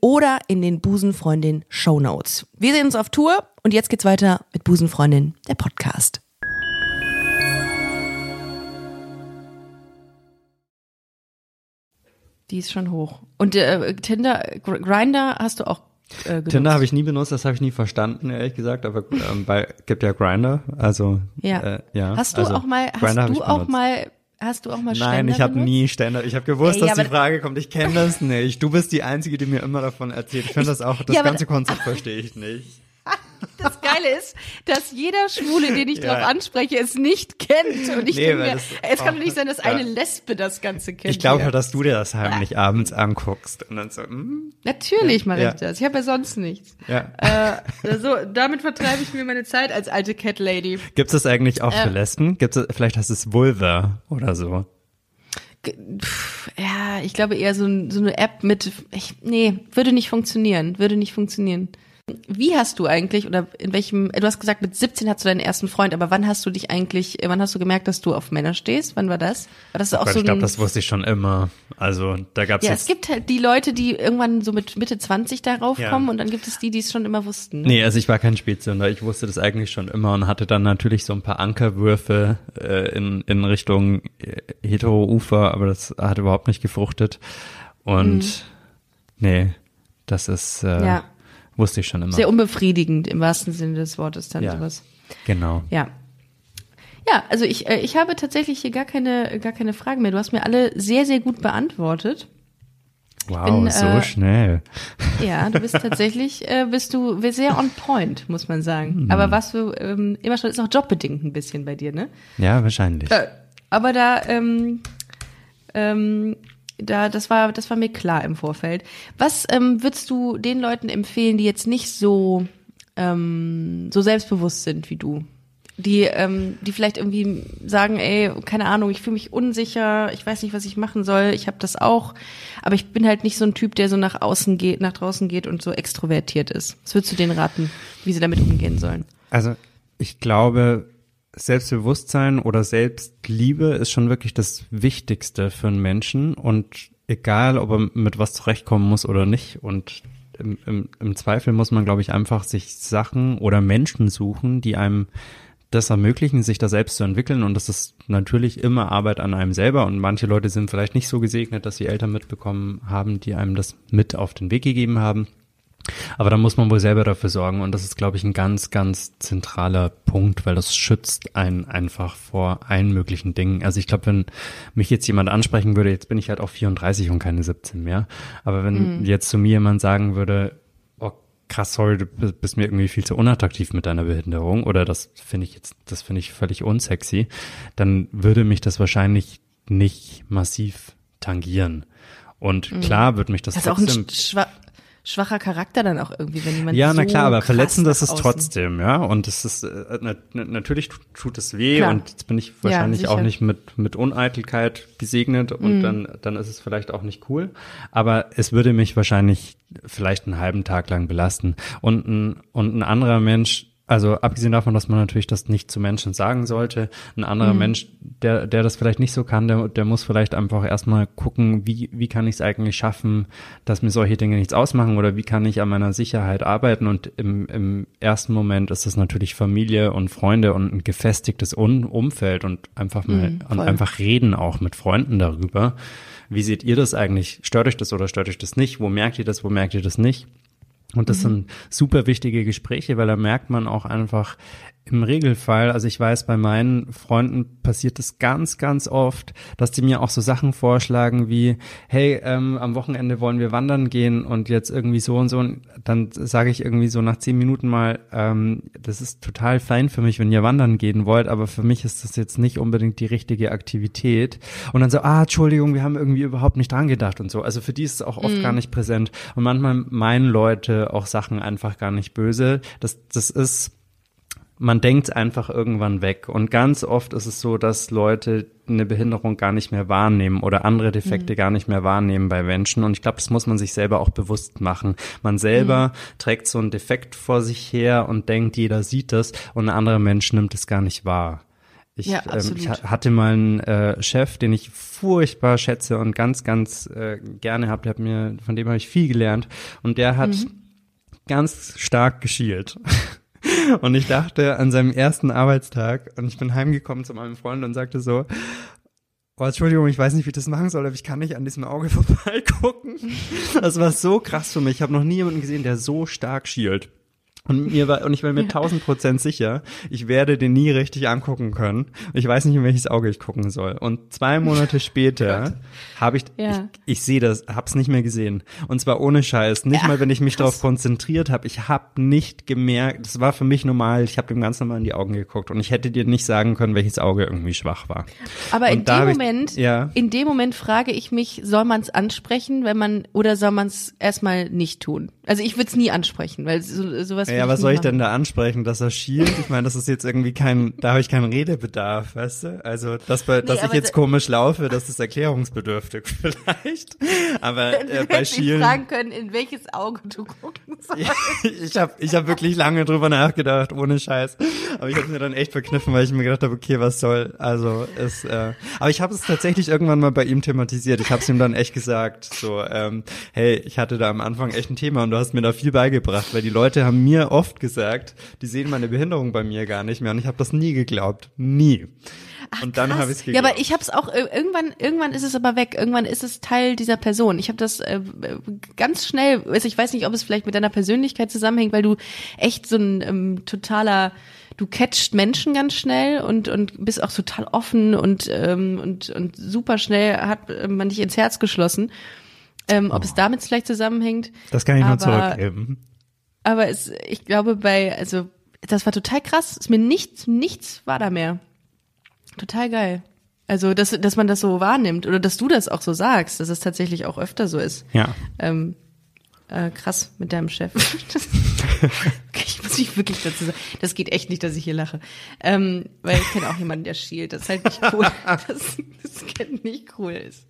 oder in den Busenfreundin Show Notes. Wir sehen uns auf Tour und jetzt geht's weiter mit Busenfreundin, der Podcast. Die ist schon hoch. Und äh, Tinder, Gr- Grinder hast du auch äh, genutzt. Tinder habe ich nie benutzt, das habe ich nie verstanden, ehrlich gesagt, aber ähm, bei gibt ja Grinder, also Ja. Äh, ja. Hast du also, auch mal, hast Grindr du auch benutzt. mal, hast du auch mal Nein, Ständer ich habe nie Ständer. Ich habe gewusst, Ey, dass die Frage kommt. Ich kenne das nicht. Du bist die Einzige, die mir immer davon erzählt. Ich finde das auch, das Ja, ganze Konzept verstehe ich nicht. Das Geile ist, dass jeder Schwule, den ich Ja. drauf anspreche, es nicht kennt. Und ich Nee, denke mir, es kann doch nicht sein, dass ja. eine Lesbe das Ganze kennt. Ich glaube halt, dass du dir das heimlich abends anguckst und dann so, hm, Natürlich mache Ja. ich das. Ich habe ja sonst nichts. ja. Äh, so, damit vertreibe ich mir meine Zeit als alte Cat Lady. Gibt es das eigentlich auch für Äh. Lesben? Gibt es, vielleicht heißt es Vulva oder so. Ja, ich glaube eher so, so eine App mit, ich, nee, würde nicht funktionieren, würde nicht funktionieren. Wie hast du eigentlich oder in welchem, du hast gesagt, mit 17 hast du deinen ersten Freund, aber wann hast du dich eigentlich, wann hast du gemerkt, dass du auf Männer stehst? Wann war das? War das auch Gott, so ich glaube, ein, das wusste ich schon immer. Also da gab ja, jetzt es gibt halt die Leute, die irgendwann so mit Mitte 20 darauf Ja. kommen und dann gibt es die, die es schon immer wussten. Ne? Nee, also ich war kein Spätzünder. Ich wusste das eigentlich schon immer und hatte dann natürlich so ein paar Ankerwürfe äh, in, in Richtung äh, Hetero-Ufer, aber das hat überhaupt nicht gefruchtet. Und nee, das ist, äh, Mhm. Ja. Wusste ich schon immer. Sehr unbefriedigend im wahrsten Sinne des Wortes dann Ja. sowas. genau. Ja. Ja, also ich, äh, ich habe tatsächlich hier gar keine, gar keine Fragen mehr. Du hast mir alle sehr, sehr gut beantwortet. Wow, bin, so äh, schnell. Ja, du bist tatsächlich, äh, bist du sehr on point, muss man sagen. Hm. Aber was du ähm, immer schon, ist auch jobbedingt ein bisschen bei dir, ne? Ja, wahrscheinlich. Äh, aber da, ähm, ähm, da, das war, das war mir klar im Vorfeld. Was ähm, würdest du den Leuten empfehlen, die jetzt nicht so, ähm, so selbstbewusst sind wie du? Die, ähm, die vielleicht irgendwie sagen, ey, keine Ahnung, ich fühle mich unsicher, ich weiß nicht, was ich machen soll, ich habe das auch, aber ich bin halt nicht so ein Typ, der so nach außen geht, nach draußen geht und so extrovertiert ist. Was würdest du denen raten, wie sie damit umgehen sollen? Also ich glaube, Selbstbewusstsein oder Selbstliebe ist schon wirklich das Wichtigste für einen Menschen und egal, ob er mit was zurechtkommen muss oder nicht und im, im, im Zweifel muss man, glaube ich, einfach sich Sachen oder Menschen suchen, die einem das ermöglichen, sich da selbst zu entwickeln. Und das ist natürlich immer Arbeit an einem selber. Und manche Leute sind vielleicht nicht so gesegnet, dass sie Eltern mitbekommen haben, die einem das mit auf den Weg gegeben haben. Aber da muss man wohl selber dafür sorgen. Und das ist, glaube ich, ein ganz, ganz zentraler Punkt, weil das schützt einen einfach vor allen möglichen Dingen. Also ich glaube, wenn mich jetzt jemand ansprechen würde, jetzt bin ich halt auch 34 und keine 17 mehr. Aber wenn jetzt zu mir jemand sagen würde, oh krass, sorry, du bist mir irgendwie viel zu unattraktiv mit deiner Behinderung oder das finde ich jetzt, das finde ich völlig unsexy, dann würde mich das wahrscheinlich nicht massiv tangieren. Und klar wird mich das, Das ist auch ein trotzdem schwa schwacher Charakter dann auch irgendwie, wenn jemand ja, so na klar, aber verletzen das ist außen- trotzdem, ja. Und es ist äh, na, na, natürlich tut, es weh Klar. und jetzt bin ich wahrscheinlich auch sicher. nicht mit mit Uneitelkeit gesegnet Mhm. und dann dann ist es vielleicht auch nicht cool. Aber es würde mich wahrscheinlich vielleicht einen halben Tag lang belasten und ein und ein anderer Mensch also abgesehen davon, dass man natürlich das nicht zu Menschen sagen sollte, ein anderer Mhm. Mensch, der, der das vielleicht nicht so kann, der, der muss vielleicht einfach erstmal gucken, wie, wie kann ich es eigentlich schaffen, dass mir solche Dinge nichts ausmachen oder wie kann ich an meiner Sicherheit arbeiten. Und im, im ersten Moment ist es natürlich Familie und Freunde und ein gefestigtes Un Umfeld und einfach mal Mhm, und einfach reden auch mit Freunden darüber. Wie seht ihr das eigentlich? Stört euch das oder stört euch das nicht? Wo merkt ihr das? Wo merkt ihr das nicht? Und das sind super wichtige Gespräche, weil da merkt man auch einfach im Regelfall, also ich weiß, bei meinen Freunden passiert es ganz, ganz oft, dass die mir auch so Sachen vorschlagen wie, hey, ähm, am Wochenende wollen wir wandern gehen und jetzt irgendwie so und so. Und dann sage ich irgendwie so nach zehn Minuten mal, ähm, das ist total fein für mich, wenn ihr wandern gehen wollt, aber für mich ist das jetzt nicht unbedingt die richtige Aktivität. Und dann so, ah, Entschuldigung, wir haben irgendwie überhaupt nicht dran gedacht und so. Also für die ist es auch oft gar nicht präsent. Und manchmal meinen Leute auch Sachen einfach gar nicht böse. Das, das ist, man denkt einfach irgendwann weg. Und ganz oft ist es so, dass Leute eine Behinderung gar nicht mehr wahrnehmen oder andere Defekte gar nicht mehr wahrnehmen bei Menschen. Und ich glaube, das muss man sich selber auch bewusst machen. Man selber trägt so einen Defekt vor sich her und denkt, jeder sieht das und ein anderer Mensch nimmt es gar nicht wahr. Ich, Ja, ähm, ich ha- hatte mal einen äh, Chef, den ich furchtbar schätze und ganz, ganz äh, gerne habe. Der hat mir, von dem habe ich viel gelernt. Und der hat ganz stark geschielt. Und ich dachte an seinem ersten Arbeitstag und ich bin heimgekommen zu meinem Freund und sagte so, oh, Entschuldigung, ich weiß nicht, wie ich das machen soll, aber ich kann nicht an diesem Auge vorbeigucken. Das war so krass für mich. Ich habe noch nie jemanden gesehen, der so stark schielt. Und mir war, und ich war mir tausend Prozent sicher, ich werde den nie richtig angucken können. Ich weiß nicht, in welches Auge ich gucken soll. Und zwei Monate später habe ich, Ja. ich, ich sehe das, hab's nicht mehr gesehen. Und zwar ohne Scheiß. Nicht mal, wenn ich mich darauf konzentriert habe. Ich habe nicht gemerkt, das war für mich normal. Ich habe dem ganz normal in die Augen geguckt. Und ich hätte dir nicht sagen können, welches Auge irgendwie schwach war. Aber in Und da dem hab ich- Moment, ja. in dem Moment frage ich mich, soll man es ansprechen, wenn man oder soll man es erstmal nicht tun? Also ich würde es nie ansprechen, weil so, sowas. Würd Ja, was soll ich denn da ansprechen, dass er schielt? Ich meine, das ist jetzt irgendwie kein, da habe ich keinen Redebedarf, weißt du? Also, dass, bei, dass ich jetzt komisch laufe, das ist erklärungsbedürftig vielleicht. Aber äh, bei Schielen, fragen können, in welches Auge du gucken sollst. ich habe ich hab wirklich lange drüber nachgedacht, ohne Scheiß. Aber ich habe mir dann echt verkniffen, weil ich mir gedacht habe, okay, was soll, also es, äh, aber ich habe es tatsächlich irgendwann mal bei ihm thematisiert. Ich habe es ihm dann echt gesagt, so, ähm, hey, ich hatte da am Anfang echt ein Thema und du hast mir da viel beigebracht, weil die Leute haben mir oft gesagt, die sehen meine Behinderung bei mir gar nicht mehr und ich habe das nie geglaubt, nie. und dann habe ich es Ja, aber ich habe es auch äh, irgendwann irgendwann ist es aber weg. Irgendwann ist es Teil dieser Person. Ich habe das äh, ganz schnell, also ich weiß nicht, ob es vielleicht mit deiner Persönlichkeit zusammenhängt, weil du echt so ein ähm, totaler du catcht Menschen ganz schnell und und bist auch total offen und ähm, und und super schnell hat äh, man dich ins Herz geschlossen. Ähm, ob es damit vielleicht zusammenhängt. Das kann ich nur aber- zurückgeben. Aber es, ich glaube bei, also das war total krass. Ist mir nichts, nichts war da mehr. Total geil. Also, dass, dass man das so wahrnimmt oder dass du das auch so sagst, dass es tatsächlich auch öfter so ist. Ja. Ähm, äh, krass mit deinem Chef. Das, ich muss mich wirklich dazu sagen. Das geht echt nicht, dass ich hier lache. Ähm, weil ich kenne auch jemanden, der schielt. Das ist halt nicht cool. Das, das nicht cool ist.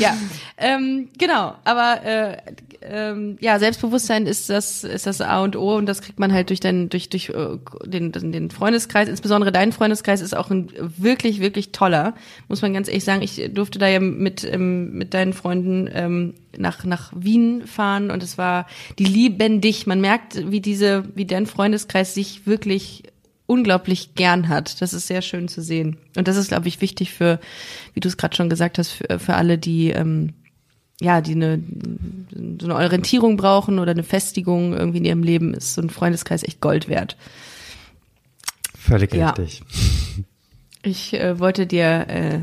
Ja, ähm, genau. Aber äh, ähm, ja, Selbstbewusstsein ist das ist das A und O und das kriegt man halt durch den durch durch äh, den den Freundeskreis. Insbesondere dein Freundeskreis ist auch ein wirklich wirklich toller, muss man ganz ehrlich sagen. Ich durfte da ja mit ähm, mit deinen Freunden ähm, nach nach Wien fahren und es war die lieben dich. Man merkt, wie diese wie dein Freundeskreis sich wirklich unglaublich gern hat. Das ist sehr schön zu sehen. Und das ist, glaube ich, wichtig für, wie du es gerade schon gesagt hast, für, für alle, die ähm, ja, die eine so eine Orientierung brauchen oder eine Festigung irgendwie in ihrem Leben, ist so ein Freundeskreis echt Gold wert. Völlig Ja. richtig. Ich äh, wollte dir äh,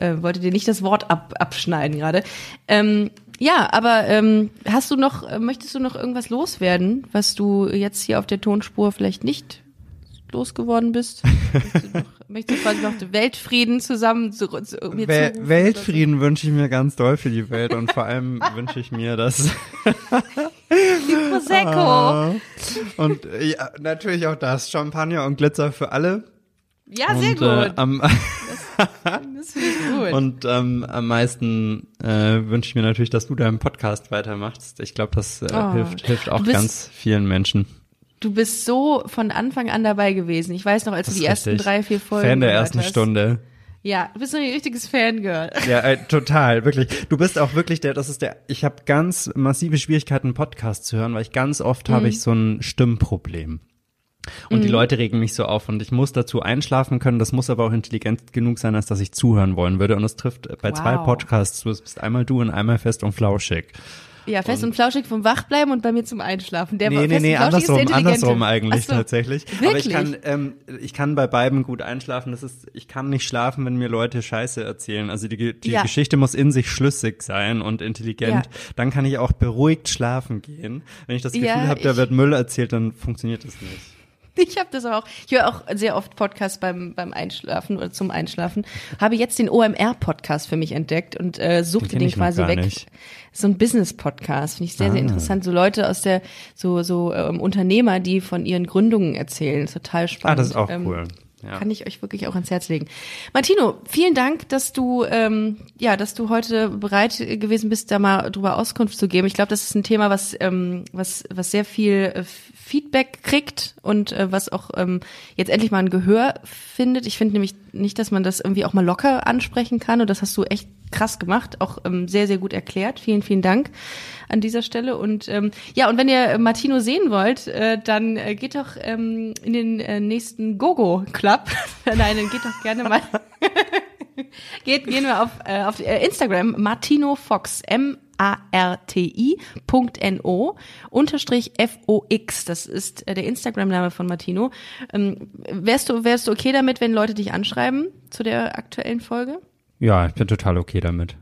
äh, wollte dir nicht das Wort ab, abschneiden gerade. Ähm, ja, aber ähm, hast du noch, möchtest du noch irgendwas loswerden, was du jetzt hier auf der Tonspur vielleicht nicht losgeworden bist? möchtest, du noch, möchtest du quasi noch den Weltfrieden zusammen zu, zu, mir zurufen? Weltfrieden wünsche ich mir ganz doll für die Welt und vor allem wünsche ich mir, dass Prosecco. und äh, ja, natürlich auch das Champagner und Glitzer für alle. Ja, sehr und, gut. Äh, am, das ich gut. und ähm, am meisten äh, wünsche ich mir natürlich, dass du deinen Podcast weitermachst. Ich glaube, das äh, Oh. hilft, hilft auch ganz vielen Menschen. Du bist so von Anfang an dabei gewesen. Ich weiß noch, als Das du die ersten richtig. drei, vier Folgen Fan der ersten hast. Stunde. Ja, du bist so ein richtiges Fangirl. Ja, äh, total, wirklich. Du bist auch wirklich der, das ist der, ich habe ganz massive Schwierigkeiten, einen Podcast zu hören, weil ich ganz oft habe Mhm. ich so ein Stimmproblem. Und die Leute regen mich so auf und ich muss dazu einschlafen können. Das muss aber auch intelligent genug sein, als dass ich zuhören wollen würde. Und das trifft bei zwei Wow. Podcasts zu. Es bist einmal du und einmal fest und flauschig. Ja, fest und, flauschig vom Wachbleiben und bei mir zum Einschlafen. Der Nee, fest nee, und nee, andersrum, andersrum eigentlich so. tatsächlich. Wirklich? Aber ich kann, ähm, ich kann bei beiden gut einschlafen. Das ist, ich kann nicht schlafen, wenn mir Leute Scheiße erzählen. Also die, die Ja. Geschichte muss in sich schlüssig sein und intelligent. Ja. Dann kann ich auch beruhigt schlafen gehen. Wenn ich das Gefühl Ja, habe, da wird Müll erzählt, dann funktioniert das nicht. Ich habe das auch. Ich höre auch sehr oft Podcasts beim beim Einschlafen oder zum Einschlafen. Habe jetzt den OMR Podcast für mich entdeckt und äh, suchte Den den, quasi weg. nicht. So ein Business Podcast finde ich sehr sehr Ah. interessant. So Leute aus der so so ähm, Unternehmer, die von ihren Gründungen erzählen. Ist total Ah, spannend. das ist auch Ähm, cool. Ja. Kann ich euch wirklich auch ans Herz legen. Martino, vielen Dank, dass du ähm, ja, dass du heute bereit gewesen bist, da mal drüber Auskunft zu geben. Ich glaube, das ist ein Thema, was ähm, was was sehr viel äh, Feedback kriegt und äh, was auch ähm, jetzt endlich mal ein Gehör findet. Ich finde nämlich nicht, dass man das irgendwie auch mal locker ansprechen kann und das hast du echt krass gemacht, auch ähm, sehr sehr gut erklärt. Vielen vielen Dank an dieser Stelle und ähm, ja und wenn ihr Martino sehen wollt, äh, dann äh, geht doch ähm, in den äh, nächsten Gogo Club. Nein, dann geht doch gerne mal geht gehen wir auf äh, auf äh, Instagram Martino Fox M A R T I Punkt N O unterstrich F O X. Das ist äh, der Instagram-Name von Martino. Ähm, wärst du wärst du okay damit, wenn Leute dich anschreiben zu der aktuellen Folge? Ja, ich bin total okay damit.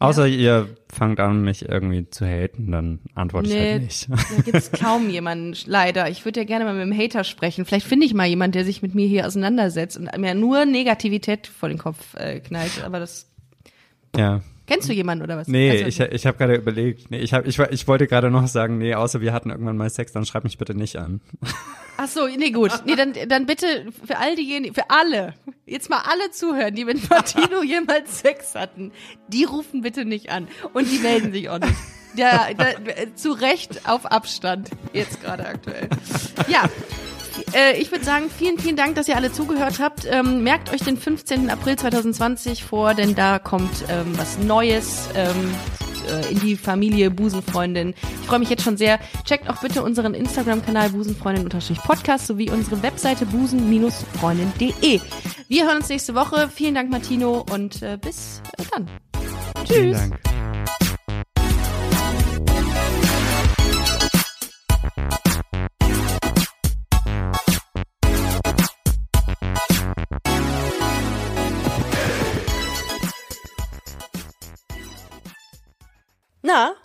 Außer ihr fangt an, mich irgendwie zu haten, dann antworte ich halt nicht. da gibt's kaum jemanden, leider. Ich würde ja gerne mal mit einem Hater sprechen. Vielleicht finde ich mal jemanden, der sich mit mir hier auseinandersetzt und mir nur Negativität vor den Kopf äh, knallt. Aber das ja. Kennst du jemanden oder was? Nee, Also, ich, ich habe gerade überlegt, nee, ich, hab, ich, ich wollte gerade noch sagen, nee, außer wir hatten irgendwann mal Sex, dann schreib mich bitte nicht an. Ach so, nee, gut. Nee, dann, dann bitte für all diejenigen, für alle, jetzt mal alle zuhören, die mit Martino jemals Sex hatten, die rufen bitte nicht an. Und die melden sich auch nicht. Ja, da, zu Recht auf Abstand, jetzt gerade aktuell. Ja. Äh, ich würde sagen, vielen, vielen Dank, dass ihr alle zugehört habt. Ähm, merkt euch den 15. April 2020 vor, denn da kommt ähm, was Neues. Ähm, äh, in die Familie Busenfreundin. Ich freue mich jetzt schon sehr. Checkt auch bitte unseren Instagram-Kanal busenfreundin-podcast sowie unsere Webseite busen-freundin.de. Wir hören uns nächste Woche. Vielen Dank, Martino, und äh, bis dann. Tschüss.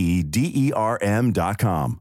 E D E R M dot com.